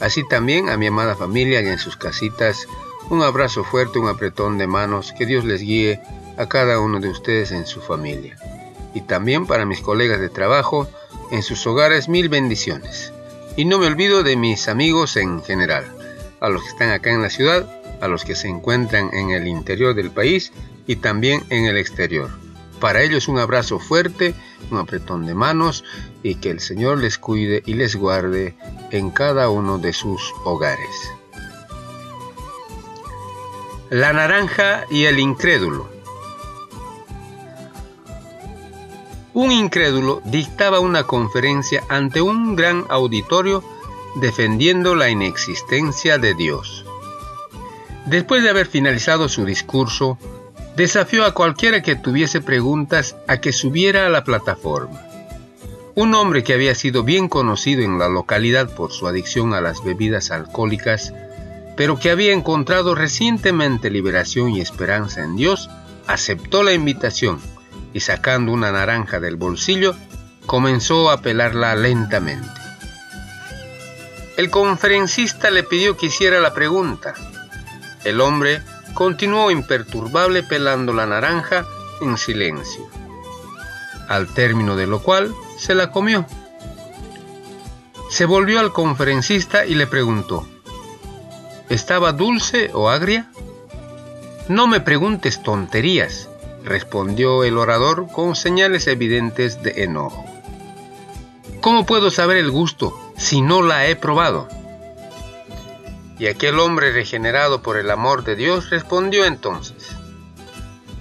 Así también a mi amada familia y en sus casitas, un abrazo fuerte, un apretón de manos, que Dios les guíe a cada uno de ustedes en su familia. Y también para mis colegas de trabajo, en sus hogares mil bendiciones. Y no me olvido de mis amigos en general, a los que están acá en la ciudad, a los que se encuentran en el interior del país y también en el exterior. Para ellos un abrazo fuerte, un apretón de manos y que el Señor les cuide y les guarde en cada uno de sus hogares. La naranja y el incrédulo. Un incrédulo dictaba una conferencia ante un gran auditorio defendiendo la inexistencia de Dios. Después de haber finalizado su discurso, desafió a cualquiera que tuviese preguntas a que subiera a la plataforma. Un hombre que había sido bien conocido en la localidad por su adicción a las bebidas alcohólicas, pero que había encontrado recientemente liberación y esperanza en Dios, aceptó la invitación y sacando una naranja del bolsillo, comenzó a pelarla lentamente. El conferencista le pidió que hiciera la pregunta. El hombre continuó imperturbable pelando la naranja en silencio, al término de lo cual se la comió. Se volvió al conferencista y le preguntó, ¿estaba dulce o agria? No me preguntes tonterías, respondió el orador con señales evidentes de enojo. ¿Cómo puedo saber el gusto si no la he probado? Y aquel hombre regenerado por el amor de Dios respondió entonces,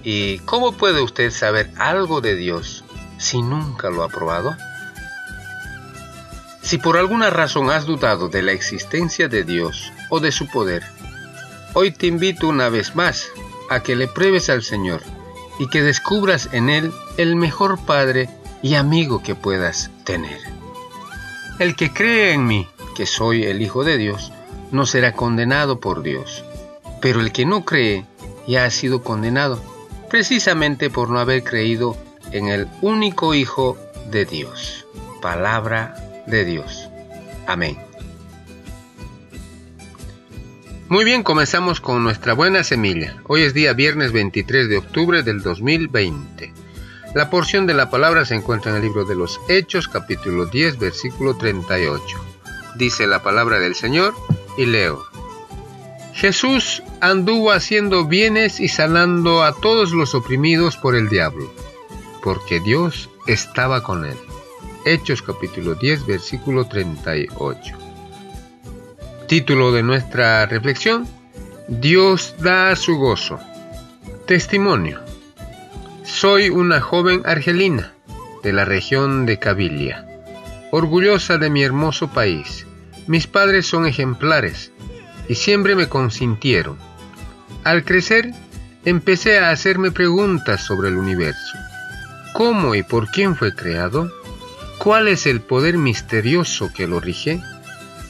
¿y cómo puede usted saber algo de Dios si nunca lo ha probado? Si por alguna razón has dudado de la existencia de Dios o de su poder, hoy te invito una vez más a que le pruebes al Señor y que descubras en Él el mejor Padre y amigo que puedas tener. El que cree en mí, que soy el Hijo de Dios, no será condenado por Dios. Pero el que no cree ya ha sido condenado, precisamente por no haber creído en el único Hijo de Dios. Palabra de Dios. Amén. Muy bien, comenzamos con nuestra buena semilla. Hoy es día viernes 23 de octubre del 2020. La porción de la palabra se encuentra en el libro de los Hechos, capítulo 10, versículo 38. Dice la palabra del Señor, y leo. Jesús anduvo haciendo bienes y sanando a todos los oprimidos por el diablo, porque Dios estaba con él. Hechos capítulo 10 versículo 38. Título de nuestra reflexión. Dios da su gozo. Testimonio. Soy una joven argelina de la región de Cabilia, orgullosa de mi hermoso país mis padres son ejemplares y siempre me consintieron. Al crecer, empecé a hacerme preguntas sobre el universo. ¿Cómo y por quién fue creado? ¿Cuál es el poder misterioso que lo rige?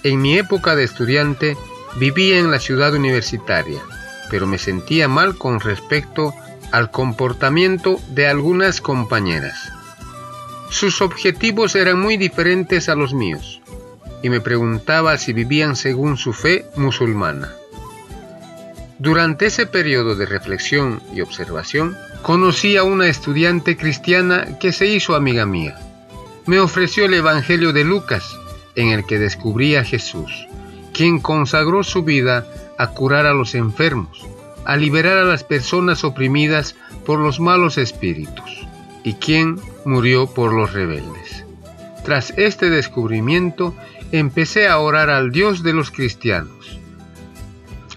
En mi época de estudiante vivía en la ciudad universitaria, pero me sentía mal con respecto al comportamiento de algunas compañeras. Sus objetivos eran muy diferentes a los míos y me preguntaba si vivían según su fe musulmana. Durante ese periodo de reflexión y observación, conocí a una estudiante cristiana que se hizo amiga mía. Me ofreció el Evangelio de Lucas, en el que descubrí a Jesús, quien consagró su vida a curar a los enfermos, a liberar a las personas oprimidas por los malos espíritus, y quien murió por los rebeldes. Tras este descubrimiento, empecé a orar al Dios de los cristianos.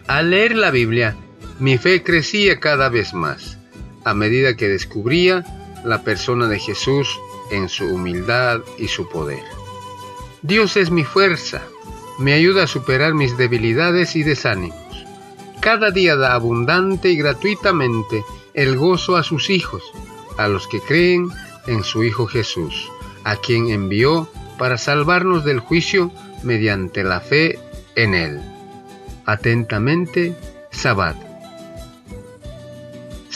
Al leer la Biblia, mi fe crecía cada vez más, a medida que descubría la persona de Jesús en su humildad y su poder. Dios es mi fuerza, me ayuda a superar mis debilidades y desánimos. Cada día da abundante y gratuitamente el gozo a sus hijos, a los que creen en su Hijo Jesús, a quien envió para salvarnos del juicio mediante la fe en Él. Atentamente, Sabbat.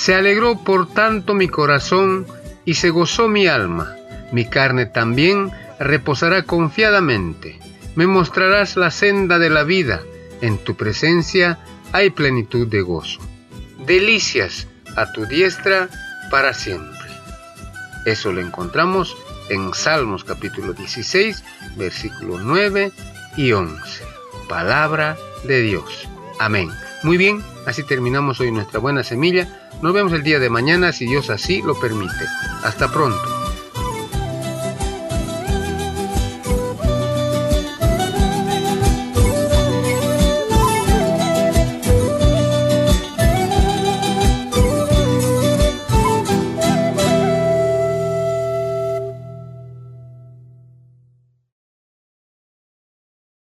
Se alegró por tanto mi corazón y se gozó mi alma. Mi carne también reposará confiadamente. Me mostrarás la senda de la vida. En tu presencia hay plenitud de gozo. Delicias a tu diestra para siempre. Eso lo encontramos en Salmos capítulo 16, versículos 9 y 11. Palabra de Dios. Amén. Muy bien, así terminamos hoy nuestra buena semilla. Nos vemos el día de mañana si Dios así lo permite. Hasta pronto.